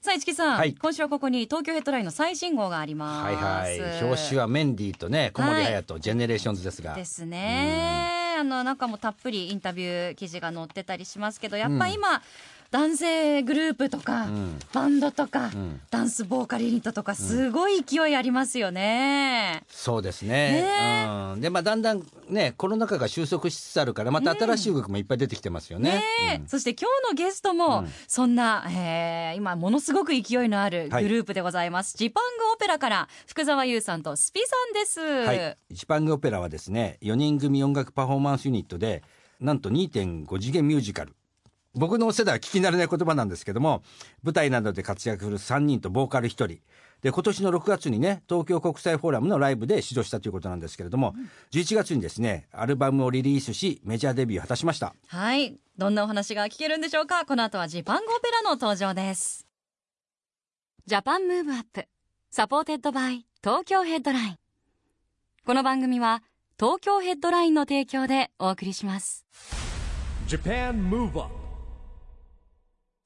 さあ一木さん、はい。今週はここに東京 Headline の最新号があります。はいはい。表紙はメンディーとね小森隼人、ジェネレーションズですが。ですね。あの中もたっぷりインタビュー記事が載ってたりしますけど、やっぱ今、男性グループとか、ん。バンドとか、ん。ダンスボーカルユニットとかすごい勢いありますよね。そうですね。うん、でまあだんだんねコロナ禍が収束しつつあるからまた新しい動きもいっぱい出てきてますよね,、ね。そして今日のゲストも、うん。そんな、えー今ものすごく勢いのあるグループでございます、ジパングオペラから福沢優さんとスピさんです、はい、ジパングオペラはですね4人組音楽パフォーマンスユニットでなんと2.5次元ミュージカル僕の世代は聞き慣れない言葉なんですけども舞台などで活躍する3人とボーカル1人。で今年の6月にね東京国際フォーラムのライブで指導したということなんですけれども、11月にですねアルバムをリリースしメジャーデビューを果たしました。はい。どんなお話が聞けるんでしょうか？この後は Zipang Opera の登場です。 Japan Move Up supported by Tokyo Headline この番組は東京 Headline の提供でお送りします。Japan Move Up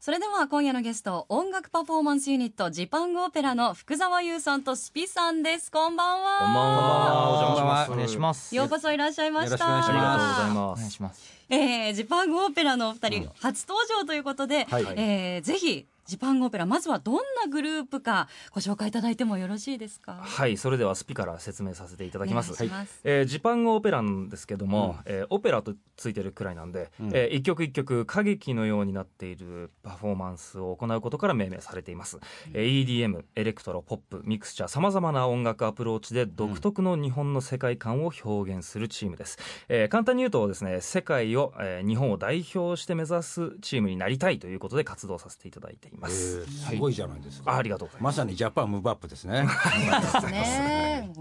それでは今夜のゲスト音楽パフォーマンスユニット Zipang Opera の福澤侑さんと spi さんですこんばんはこんばんは。お邪魔します。こんばんはお願いします。ようこそいらっしゃいましたよろしくお願いしありがとうますございまお願いす。します。えー Zipang Opera のお二人、初登場ということで、はいえーぜひ Zipang Opera まずはどんなグループかご紹介いただいてもよろしいですか？はい、それでは spi から説明させていただきます。お願いします。えー Zipang Opera なんですけども、えーオペラとついてるくらいなんで、うん。えー一曲一曲歌劇のようになっているパフォーマンスを行うことから命名されています、えー EDM エレクトロポップミクスチャーさまざまな音楽アプローチで独特の日本の世界観を表現するチームです、えー簡単に言うとですね世界を、えー日本を代表して目指すチームになりたいということで活動させていただいていまえす、ーすごいじゃないですか、あありがとうございままさにジャパンムーブアップですね。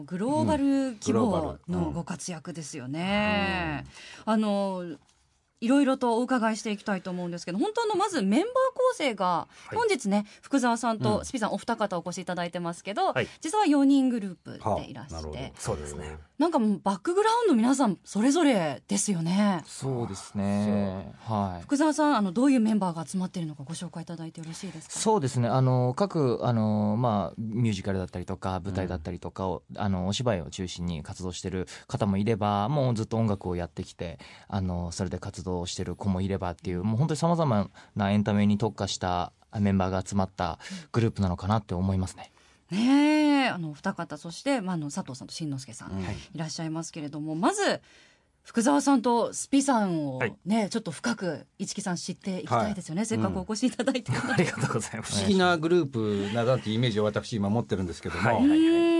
グローバル規模のご活躍ですよね、あのいろいろとお伺いしていきたいと思うんですけど本当のまずメンバー構成がはい。本日ね福沢さんうん。とスピさんお二方お越しいただいてますけど、はい。実は4人グループでいらっしゃはあそうですね。なんかもうバックグラウンド皆さんそれぞれですよね。そうですね。はい。福沢さんあのどういうメンバーが集まっているのかご紹介いただいてよろしいですか？そうですね。あの各あのまあミュージカルだったりとか舞台だったりとかを、あのお芝居を中心に活動してる方もいれば、もうずっと音楽をやってきて、あのそれで活動してる子もいればっていう、もう本当に様々なエンタメに特化したメンバーが集まったグループなのかなって思いますね。ねえ。あのお二方そして、まあ、あの佐藤さんと新之助さん、うんいらっしゃいますけれどもまず福沢さんとスピさんをはい。ね、ちょっと深く市木さん知っていきたいですよね、せっかくお越しいただいて。るので、ありがとうございます。不思議なグループだなっていうイメージを私今持ってるんですけども、はい。うーん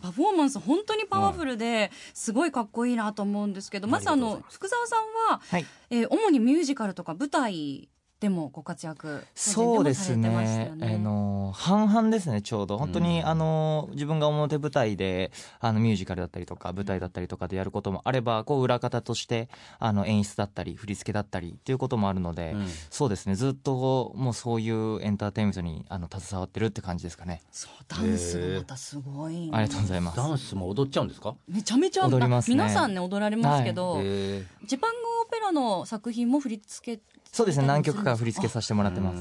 パフォーマンス本当にパワフルですごいかっこいいなと思うんですけど、まずあの福沢さんは、はい。えー主にミュージカルとか舞台でもご活躍そうですね。よあの半々ですね。ちょうど本当に、うんあの自分が表舞台であのミュージカルだったりとか舞台だったりとかでやることもあれば、こう裏方としてあの演出だったり振り付けだったりっていうこともあるので、うんそうですね。ずっともうそういうエンターテインメントにあの携わってるって感じですかね。そうダンスがまたすごい、ありがとうございます。ダンスも踊っちゃうんですか？めちゃめちゃ踊りますね皆さんね踊られますけど、えジパングオペラの作品も振り付けそうですね。何曲か振り付けさせてもらってま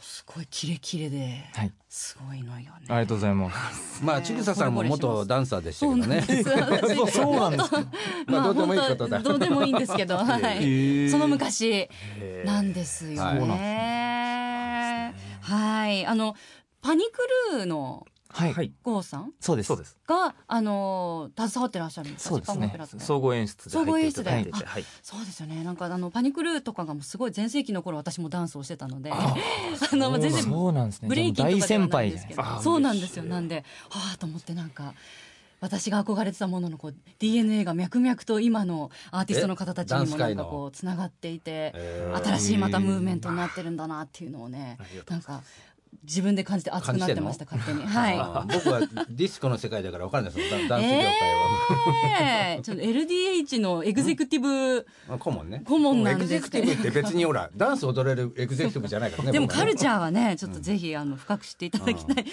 す。すごいキレキレで、はい。すごいのよねありがとうございます。まあ千草さんも元ダンサーでしたけどねそうそうなんですか。まあどうでもいいことだどうでもいいんですけど、はい、その昔なんですよはいね。はい、あのパニクルーのはい。はい。郷さん？そうです。そうです。があの携わってらっしゃるんですか？そうですね。総合演出で総合演出で。はい。そうですよね。なんかあのパニクルーとかがもうすごい全盛期の頃私もダンスをしてたので。あ の全然そうなんですね。ブレイキンと大かでは先輩ないんですけど。そうなんですよ。なんではあと思ってなんか私が憧れてたもののこう DNA が脈々と今のアーティストの方たちにもなんかこうつながっていてえー。新しいまたムーブメントになってるんだなっていうのをねなんか自分で感じて熱くなってました勝手に。はい。僕はディスコの世界だから分かんないですよ。ダダンス業界は、ええちょっと LDH のエグゼクティブ、まあ顧問ね。顧問なんです。エグゼクティブって別にほらダンス踊れるエグゼクティブじゃないからねでもカルチャーはねちょっとぜひあの深く知っていただきたい、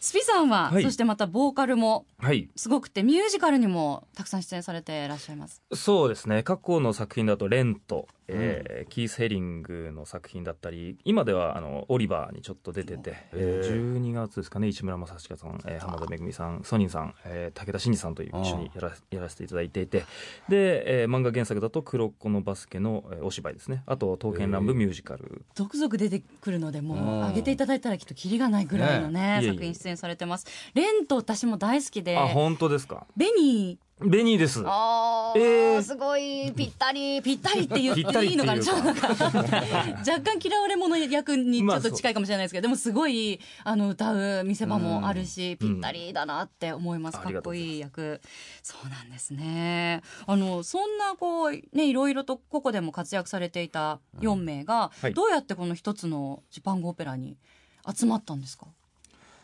スピさんは、はい。そしてまたボーカルもはい。すごくてミュージカルにもたくさん出演されていらっしゃいます。そうですね。過去の作品だと「レント」えーキース・ヘリングの作品だったり今ではあのオリバーにちょっと出てて、えー。12月ですかね。市村正親さん、えー浜田めぐみさんソニンさん、えー武田真治さんという一緒にやらやらせていただいていてで、えー漫画原作だと「黒子のバスケの」えーお芝居ですね。あと「刀剣乱舞ミュージカル」続々出てくるのでもううん。上げていただいたらきっとキリがないぐらいのねね作品出演されてます。レント私も大好きで。あ本当ですか？ベニー。ベニーです。あー、えー。すごい。ぴったり。ぴったりって言っていいのかな？ちょっとなんかか若干嫌われ者役にちまあょっと近いかもしれないですけど、でもすごいあの歌う見せ場もあるし、うん。ぴったりだなって思います、あかっこいいい役。そうなんですね。あのそんなこうねいろいろと個々でも活躍されていた4名が、はい。どうやってこの一つのジパングオペラに集まったんですか？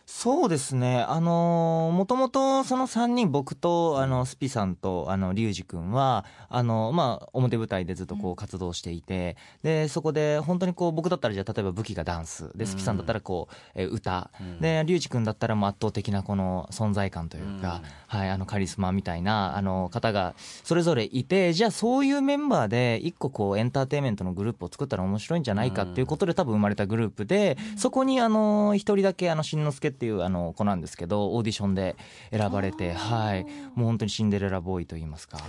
そうですね。あのもともとその3人、僕と、あの、スピさんと、あの、リュウジ君は、あの、まあ、表舞台でずっとこう活動していて、で、そこで本当にこう、僕だったらじゃあ、例えば武器がダンス、で、スピさんだったらこう、えー歌、で、リュウジ君だったらもう圧倒的なこの存在感というか、はい、あの、カリスマみたいな、あの、方がそれぞれいて、じゃあそういうメンバーで一個こう、エンターテインメントのグループを作ったら面白いんじゃないかっていうことで多分生まれたグループで、そこにあの、一人だけあの、しんのすけっていうあの、子なんですけど、オーディションで選ばれて、はい、もう本当にシンデレラボーイと言いますか。は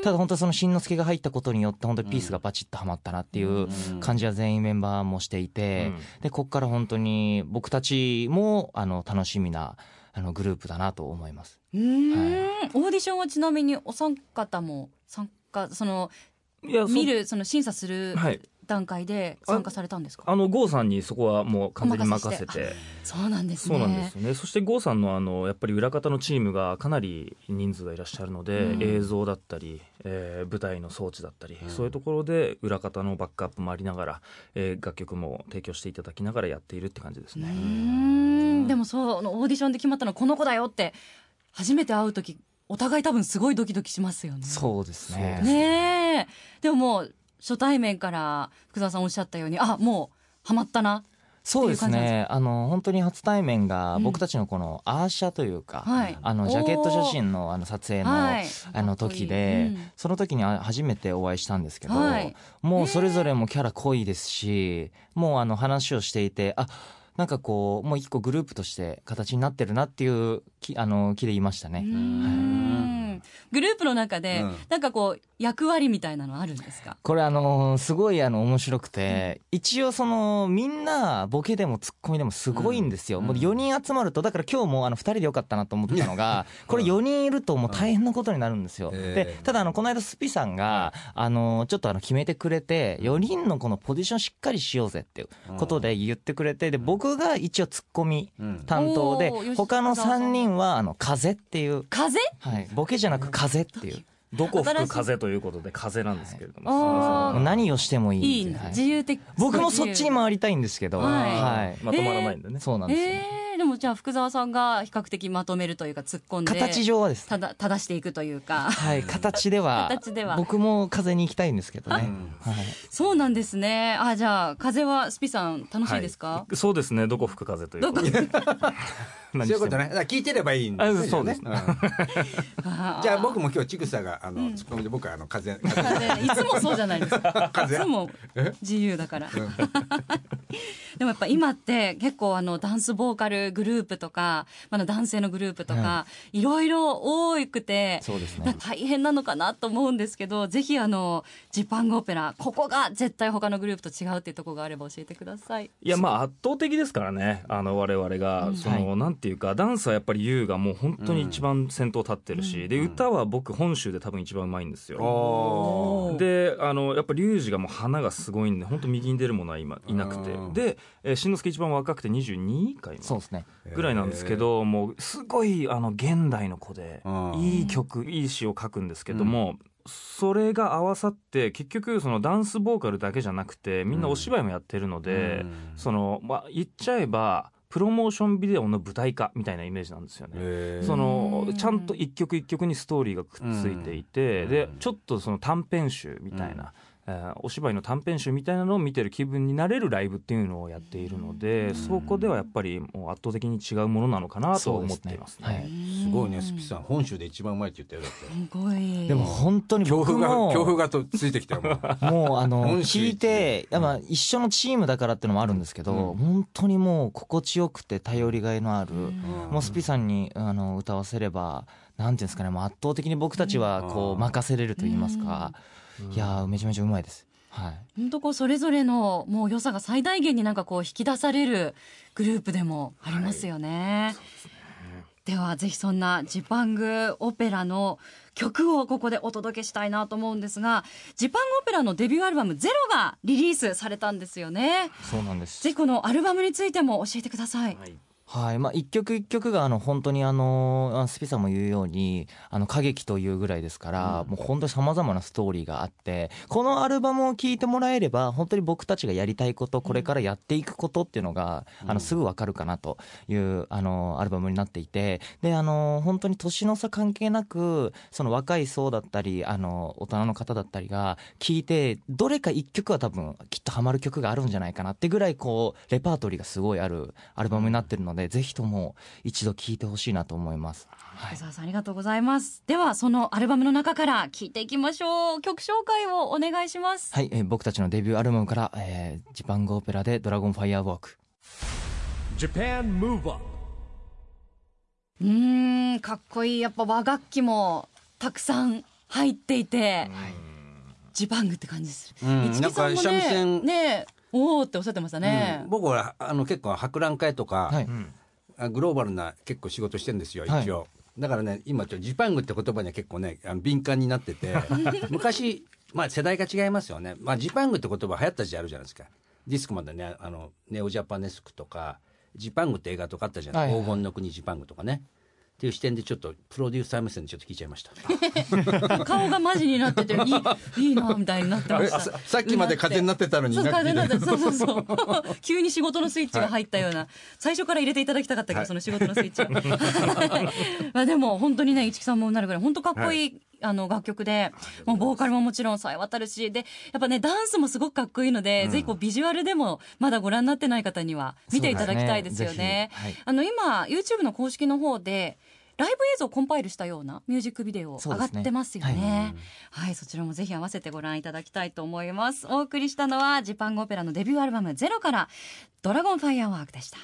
い。ただ本当そのしんのすけが入ったことによって本当にピースがバチッとはまったなっていう感じは全員メンバーもしていて、で、こっから本当に僕たちもあの、楽しみなあの、グループだなと思います。うーん、オーディションはちなみにお三方も参加そのいやそ見るその審査するはい段階で参加されたんですか、あの郷さんにそこはもう完全に任せて。てそうなんですね。そうなんですよね。そして郷さんのあのやっぱり裏方のチームがかなり人数がいらっしゃるので、うん。映像だったり、えー舞台の装置だったり、そういうところで裏方のバックアップもありながら、えー楽曲も提供していただきながらやっているって感じですね。ん。でもそうオーディションで決まったのはこの子だよって初めて会う時お互い多分すごいドキドキしますよね。そうですね。ねえ。でももう初対面から福沢さんおっしゃったようにあもうハマったな。そうですね。あの、本当に初対面がうん。僕たちのこのアーシャというか、はい。あの、ジャケット写真のあの撮影の、はい。あの時で、うん。その時にあ初めてお会いしたんですけど、はい。もうそれぞれもキャラ濃いですし、もうあの話をしていて、あ、なんかこう、もう一個グループとして形になってるなっていう気、あの、気で言いましたね。うーん。グループの中で、うん。なんかこう役割みたいなのあるんですか？これあのすごいあの面白くて、一応そのみんなボケでもツッコミでもすごいんですよ、もう4人集まるとだから今日もあの2人でよかったなと思ってたのがこれ4人いるともう大変なことになるんですよ、でただあのこの間スピさんがあのちょっとあの決めてくれて4人のこのポジションしっかりしようぜっていうことで言ってくれてで僕が一応ツッコミうん担当でおー他の3人はあの風っていう、風？はい、ボケじゃなく風っていう。どこ吹く風ということで風なんですけれども。何をしてもいい。いい。はい。自由的。僕もそっちに回りたいんですけど、はい。はい。まとまらないんでね。そうなんですよ。えー、じゃあ福沢さんが比較的まとめるというか突っ込んで形上はです。ただ正していくというかはい、形では。形では僕も風に行きたいんですけどね。はい。そうなんですねあじゃあ風はスピさん楽しいですか、はいそうですね。どこ吹く風ということで。何してもそういうことね。だ聞いてればいいんですよね。あそうです。ん。じゃあ僕も今日ちぐさがあのツッコミで僕はあの風 風。風いつもそうじゃないですか。い風つも自由だから。でもやっぱ今って結構あのダンスボーカルグループとか、まだ男性のグループとか、い。ろいろ多くてそうですね。だ大変なのかなと思うんですけどぜひあのジパングオペラここが絶対他のグループと違うっていうところがあれば教えてください。いやまあ圧倒的ですからね。あの我々が、その、はなんていうかダンスはやっぱり優がもう本当に一番先頭立ってるし、で歌は僕本州で多分一番うまいんですよ。であのやっぱリュウジがもう花がすごいんで本当右に出るものは今いなくて。うん。で、えー、しんのすけ一番若くて22回そうですね。ぐらいなんですけど、もうすごいあの現代の子でうん。いい曲いい詩を書くんですけども、それが合わさって結局そのダンスボーカルだけじゃなくてみんなお芝居もやってるので、うん。そのまあ言っちゃえばプロモーションビデオの舞台化みたいなイメージなんですよね。そのうんちゃんと一曲一曲にストーリーがくっついていて、うん。でちょっとその短編集みたいな、えーお芝居の短編集みたいなのを見てる気分になれるライブっていうのをやっているので、そこではやっぱりもう圧倒的に違うものなのかなと思っていますね。すねすごいねスピさん本州で一番うまいって言ったよだってすごいでも本当に強僕風が強風もがとついてきたよもう。もうあの聞いて、やっぱ一緒のチームだからっていうのもあるんですけど、うん。本当にもう心地よくて頼りがいのある、うん。もうスピさんにあの歌わせればなんていうんですかねもう圧倒的に僕たちはこううん。任せれると言いますか、いやーめちゃめちゃうまいです。はい本当こうそれぞれのもう良さが最大限になんかこう引き出されるグループでもありますよね。ではぜひそんなジパングオペラの曲をここでお届けしたいなと思うんですがジパングオペラのデビューアルバム「ゼロがリリースされたんですよね。そうなんですぜひこのアルバムについても教えてください。はいまあ、一曲一曲があの本当にあのあスピさんも言うようにあの歌劇というぐらいですから、もう本当にさまざまなストーリーがあってこのアルバムを聴いてもらえれば本当に僕たちがやりたいことこれからやっていくことっていうのが、あのすぐ分かるかなというあのアルバムになっていてであの本当に年の差関係なくその若い層だったりあの大人の方だったりが聴いてどれか一曲は多分きっとハマる曲があるんじゃないかなってぐらいこうレパートリーがすごいあるアルバムになってるので、ぜひとも一度聴いてほしいなと思います。はい小沢さんありがとうございます。ではそのアルバムの中から聴いていきましょう。曲紹介をお願いします。はい、えー僕たちのデビューアルバムから、えージパングオペラでドラゴンファイアウォーク。Japan Move Up うーんかっこいいやっぱ和楽器もたくさん入っていて、ジパングって感じする。うん市木さんもなんか三味ね線ねおおっておっしゃってましたね。うん。僕はあの結構博覧会とか、はい。あグローバルな結構仕事してるんですよはい。一応、だからね今ちょっとジパングって言葉には結構ねあの敏感になってて。昔まあ世代が違いますよね、まあ、ジパングって言葉流行った時代あるじゃないですか。ディスクまでねあのネオジャパネスクとかジパングって映画とかあったじゃない、はいはい。黄金の国ジパングとかねっていう視点でちょっとプロデューサー目線でちょっと聞いちゃいました。顔がマジになってていいいいなみたいになってました。えささっきまで風になってたのにそう風になって そうそうそう。急に仕事のスイッチが入ったような、最初から入れていただきたかったけど、はい。その仕事のスイッチ。は まあでも本当にね市木さんもなるぐらい本当かっこいい、あの楽曲でもうボーカルももちろんさえ渡るしでやっぱねダンスもすごくかっこいいので、ぜひこうビジュアルでもまだご覧になってない方には見ていただきたいですよね。ね。ぜひ。あの今 YouTube の公式の方でライブ映像をコンパイルしたようなミュージックビデオ上がってますよそうですね。はい、そちらもぜひ合わせてご覧いただきたいと思います。お送りしたのはジパングオペラのデビューアルバムゼロからドラゴンファイアワークでした。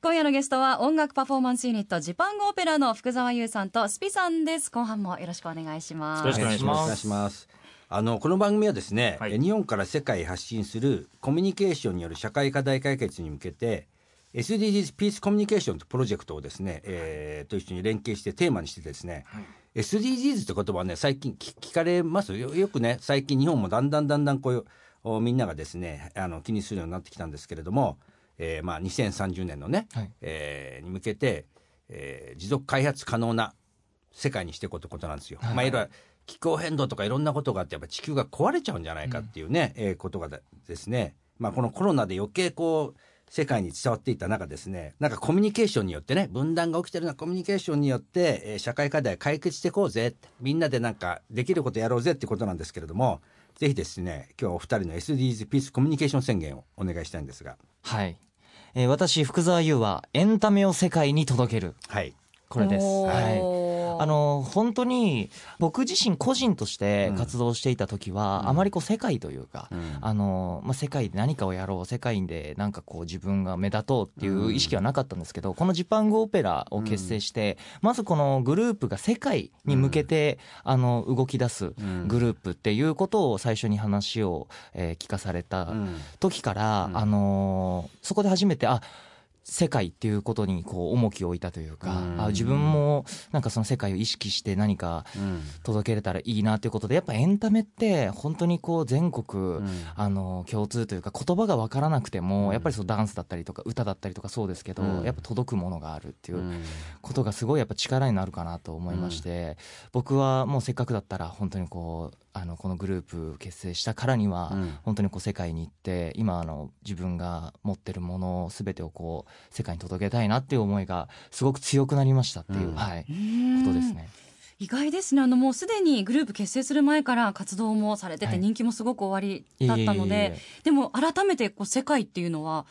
今夜のゲストは音楽パフォーマンスユニットジパングオペラの福澤優さんとスピさんです。後半もよろしくお願いします。よろしくお願いしますお願いします。あのこの番組はですね、はい日本から世界へ発信するコミュニケーションによる社会課題解決に向けて SDGs ピースコミュニケーションというプロジェクトをですね、えーと一緒に連携してテーマにしてですね、SDGs って言葉はね最近聞聞かれます？よよくね最近日本もだんだんだんだんこうみんながですねあの気にするようになってきたんですけれども、えーまあ、2030年のね、はい。えーに向けて、えー持続開発可能な世界にしていこうということなんですよ。はい。まあいろいろ気候変動とかいろんなことがあってやっぱ地球が壊れちゃうんじゃないかっていうね、えーことがだですね、まあ、このコロナで余計こう世界に伝わっていった中ですねなんかコミュニケーションによってね分断が起きてるようなコミュニケーションによって、えー社会課題解決していこうぜってみんなでなんかできることやろうぜってことなんですけれどもぜひですね今日はお二人の SDGs ピースコミュニケーション宣言をお願いしたいんですがはい。えー私、福沢優はエンタメを世界に届ける。はいこれです。はい。あの本当に僕自身個人として活動していた時は、うん。あまりこう世界というか、うん。あのまあ、世界で何かをやろう世界でなんかこう自分が目立とうっていう意識はなかったんですけど、このジパングオペラを結成して、まずこのグループが世界に向けて、あの動き出すうん。グループっていうことを最初に話を、えー聞かされたうん。時から、うん。あのーそこで初めてあ世界っていうことにこう重きを置いたというか、うん。あ自分もなんかその世界を意識して何かうん。届けれたらいいなということでやっぱエンタメって本当にこう全国、うん。あの共通というか言葉が分からなくても、うん。やっぱりそうダンスだったりとか歌だったりとかそうですけど、うん。やっぱ届くものがあるっていううん。ことがすごいやっぱ力になるかなと思いまして、僕はもうせっかくだったら本当にこうあのこのグループ結成したからには、うん。本当にこう世界に行って今あの自分が持ってるもの全てをこう世界に届けたいなっていう思いがすごく強くなりましたっていう、うん。はい、うん。ことですね。意外ですね。あのもうすでにグループ結成する前から活動もされててはい。人気もすごく終わりだったのでえでも改めてこう世界っていうのは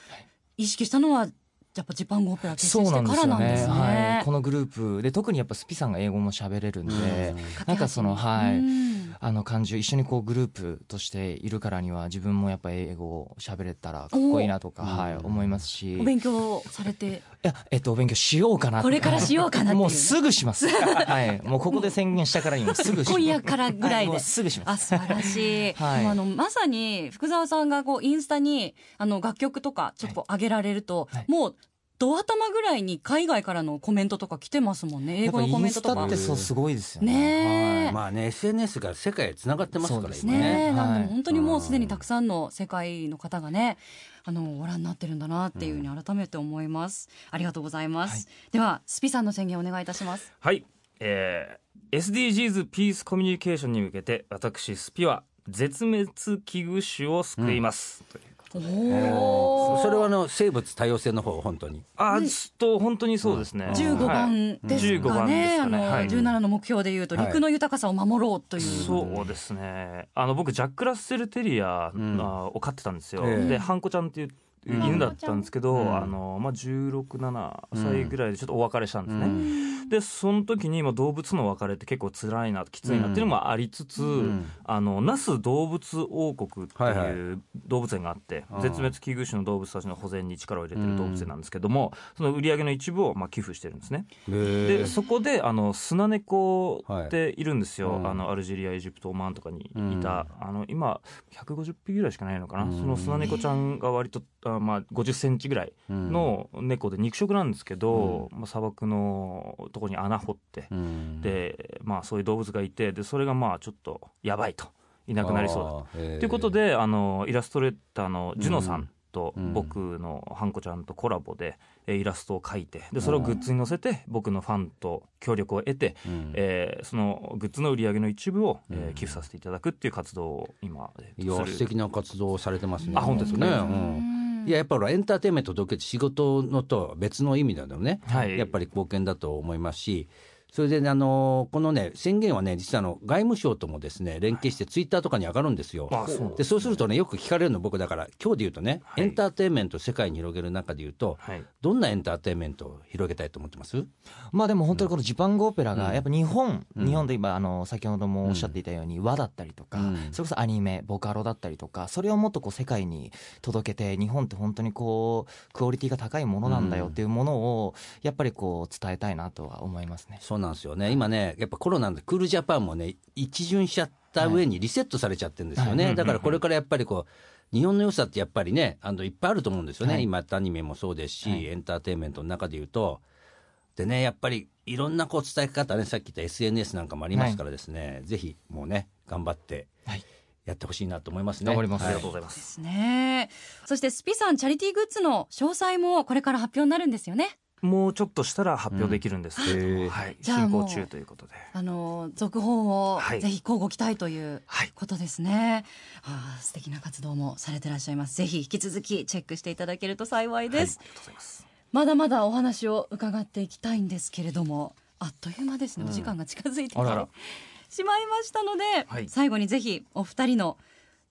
意識したのはやっぱジパンゴオペラ結成してからなんですね。はい、このグループで特にやっぱスピさんが英語も喋れるんで、うん。なんかそのはい、うんあの感じ一緒にこうグループとしているからには自分もやっぱ英語を喋れたらかっこいいなとか、おはい、うん思いますし。お勉強されて。いやえっとお勉強しようかなこれからしようかなっていう。もうすぐします。はい。もうここで宣言したからにもすぐします。今夜からぐらいで。はもうすぐしまあす素晴らしい、はい。あのまさに福澤さんがこうインスタにあの楽曲とかちょっと上げられると、はい。もうド頭ぐらいに海外からのコメントとか来てますもんね。英語のコメントとか。やっぱインスタってそうすごいですよね。ねえ。はい。まあね SNS が世界へつながってますからそうです今ね。え、ね。なんではい。も本当にもうすでにたくさんの世界の方がねあのご覧になってるんだなっていうふうに改めて思います、ありがとうございます、ではスピさんの宣言お願いいたします。はい、えー、SDGs ピースコミュニケーションに向けて私スピは絶滅危惧種を救います、うおおそれはあの生物多様性の方本当に。あと本当にそうですね、15はい番です15か番でね、すかね。あの、はい。17の目標でいうと、はい。陸の豊かさを守ろうという。そうですね。あの僕ジャック・ラッセル・テリア、うん。あを飼ってたんですよ、ええ。でハンコちゃんっていう犬だったんですけど、うん。あのまあ、167歳ぐらいでちょっとお別れしたんですね、うん。でその時にまあ動物の別れって結構辛いなきついなっていうのもありつつ、ん。あの那須動物王国ってはいはい。いう動物園があって、うん。絶滅危惧種の動物たちの保全に力を入れてる動物園なんですけども、その売り上げの一部をまあ寄付してるんですね。ででそこであのスナネコっているんですよ、はい。うんあのアルジェリアエジプトオマーンとかにいた、うん。あの今150匹ぐらいしかないのかな、うん。そのスナネコちゃんが割とあ、まあ、50センチぐらいの猫で肉食なんですけど、まあ、砂漠のとこに穴掘って、うん。で、まあ、そういう動物がいてでそれがまあちょっとやばいといなくなりそうだと。いうことであのイラストレーターのジュノさんとうん。僕のハンコちゃんとコラボでえーイラストを描いてでそれをグッズに載せて僕のファンと協力を得て、うん。えーそのグッズの売り上げの一部を、えーうん。寄付させていただくっていう活動を今、えーいや素敵な活動をされてますね。あ本当ですか？ね、ううんんいややっぱりエンターテインメントと仕事のと別の意味なのね、はい。やっぱり貢献だと思いますしそれでね、あのこのね、宣言はね、実はあの外務省ともですね、連携してツイッターとかに上がるんですよ。あそうなんでそうするとね、よく聞かれるの僕だから、今日で言うとね、はい。エンターテインメントを世界に広げる中で言うと、はい。どんなエンターテインメントを広げたいと思ってます？まあでも本当にこのジパングオペラがやっぱ日本、うん。日本で今あの先ほどもおっしゃっていたように和だったりとか、うん。それこそアニメボカロだったりとかそれをもっとこう世界に届けて日本って本当にこうクオリティが高いものなんだよっていうものをやっぱりこう伝えたいなとは思いますね。そうなんですよね。今ね、やっぱコロナでクールジャパンもね、一巡しちゃった上にリセットされちゃってるんですよね。はいだからこれからやっぱりこう、日本の良さってやっぱりね、あのいっぱいあると思うんですよね。はい今やったアニメもそうですし、はいエンターテインメントの中で言うと。でね、やっぱりいろんなこう伝え方ね、さっき言った SNS なんかもありますからですね、ぜひもうね、頑張ってはいやってほしいなと思いますね。頑張りますありはいがとうございま。ですすね。そしてスピさんチャリティーグッズの詳細もこれから発表になるんですよね。もうちょっとしたら発表できるんですけれども、うんはい、進行中ということで。あの続報をはいぜひ交互期待というはいことですね。ああ素敵な活動もされてらっしゃいます。ぜひ引き続きチェックしていただけると幸いです。ありがとうございます。まだまだお話を伺っていきたいんですけれども、あっという間ですね。お時間が近づいてきてあららしまいましたので、はい最後にぜひお二人の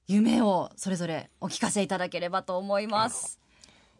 夢をそれぞれお聞かせいただければと思います。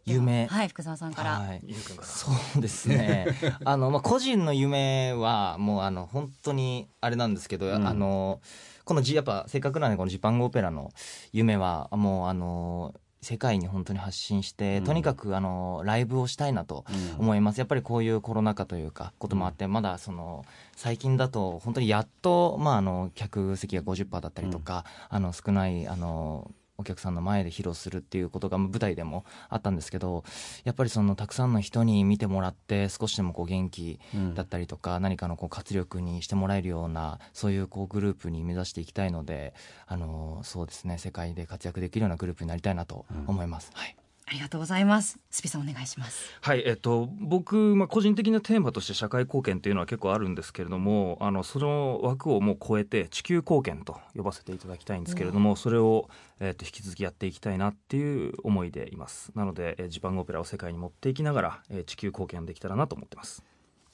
夢でははい、福澤さんから。はい。ゆうくんから。そうですね。あの、まあ、個人の夢はもうあの本当にあれなんですけど、うん。あのこのジやっぱせっかくなんでこのジパングオペラの夢はもうあの世界に本当に発信して、うん。とにかくあのライブをしたいなとうん。思います、やっぱりこういうコロナ禍というかこともあって、まだその最近だと本当にやっと、まあ、あの客席が50%だったりとか、あの少ないあのお客さんの前で披露するっていうことが舞台でもあったんですけどやっぱりそのたくさんの人に見てもらって少しでもこう元気だったりとか、何かのこう活力にしてもらえるようなそういうこうグループに目指していきたいのであのそうですね世界で活躍できるようなグループになりたいなと思います。はいありがとうございます。スピさんお願いします。はい、えっと、僕、まあ、個人的なテーマとして社会貢献というのは結構あるんですけれどもあのその枠をもう超えて地球貢献と呼ばせていただきたいんですけれどもそれを、えっと、引き続きやっていきたいなっていう思いでいます。なので、えージパンオペラを世界に持っていきながら、えー地球貢献できたらなと思ってます。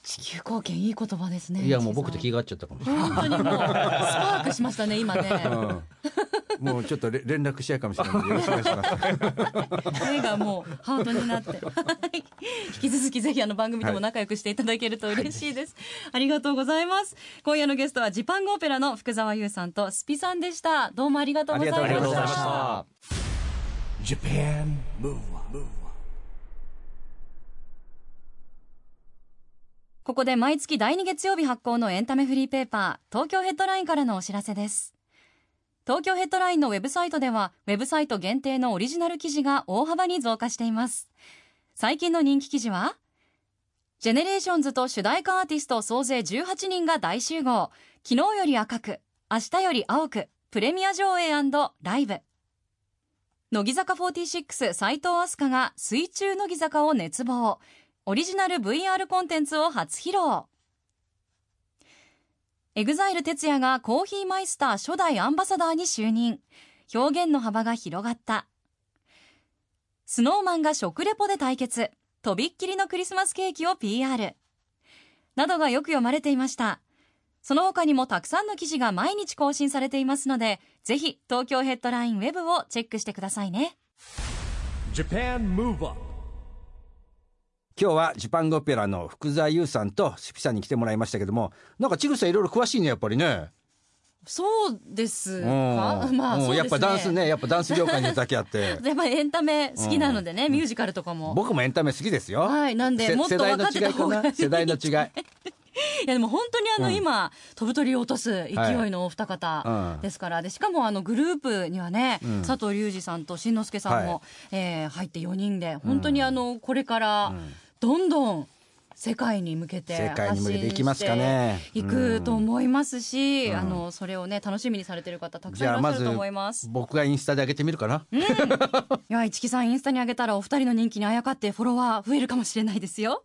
地球貢献いい言葉ですねいやもう僕と気がが合っちゃったかもしれない。本当にもうスパークしましたね今ねうんもうちょっとれ連絡し合うかもしれないのでよろしくお願いします。目がもうハートになって。はい。引き続きぜひあの番組でも仲良くしていただけると嬉しいです、ありがとうございます。今夜のゲストはジパングオペラの福澤優さんとスピさんでした。どうもありがとうございました。ありがとうございました。Japan Move Up ここで毎月第2月曜日発行のエンタメフリーペーパー、東京ヘッドラインからのお知らせです。東京 Headline のウェブサイトでは、ウェブサイト限定のオリジナル記事が大幅に増加しています。最近の人気記事は、 GENERATIONS と主題歌アーティスト総勢18人が大集合。昨日より赤く、明日より青く、プレミア上映ライブ。乃木坂46齋藤飛鳥が水中乃木坂を熱望。オリジナル VR コンテンツを初披露。EXILE TETSUYA がコーヒーマイスター初代アンバサダーに就任。表現の幅が広がった。 Snow Man が食レポで対決。とびっきりのクリスマスケーキを PR。などがよく読まれていました。その他にもたくさんの記事が毎日更新されていますので、ぜひ東京 Headline Web をチェックしてくださいね。今日はジパングオペラの福澤優さんとスピさんに来てもらいましたけどもなんかちぐさいろいろ詳しいねやっぱりね。そうですうん。か、まあ、うん。そうですね。やっぱダンスねやっぱダンス業界にだけあって。やっぱりエンタメ好きなのでね、ミュージカルとかも。僕もエンタメ好きですよ。はいなんでせもっと世代の分かってた違いか方がいない世代の違い。いやでも本当にあの、うん。今飛ぶ鳥を落とす勢いのお二方うん。ですから、でしかもあのグループにはね、うん。佐藤隆二さんと新之助さんも、はい。えー入って4人で本当にあのこれからどんどん世界に向けて発信ねしていくと思いますし、うんあのそれをね楽しみにされてる方たくさんいらっしゃると思います。僕がインスタで上げてみるかな？いや市木さんインスタに上げたらお二人の人気にあやかってフォロワー増えるかもしれないですよ。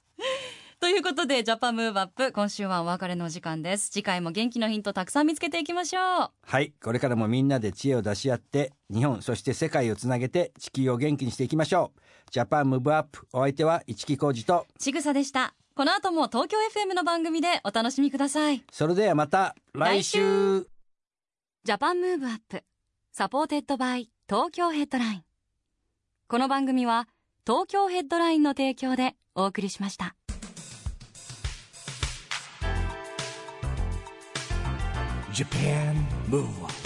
ということで、ジャパンムーブアップ、今週はお別れのお時間です。次回も元気のヒントたくさん見つけていきましょう。はいこれからもみんなで知恵を出し合って日本そして世界をつなげて地球を元気にしていきましょう。 Japan Move Up お相手は一木広治とちぐさでした。この後も東京 FM の番組でお楽しみください。それではまた来週 Japan Move Up, supported by Tokyo Headline。この番組は東京 Headline の提供でお送りしました。Japan Move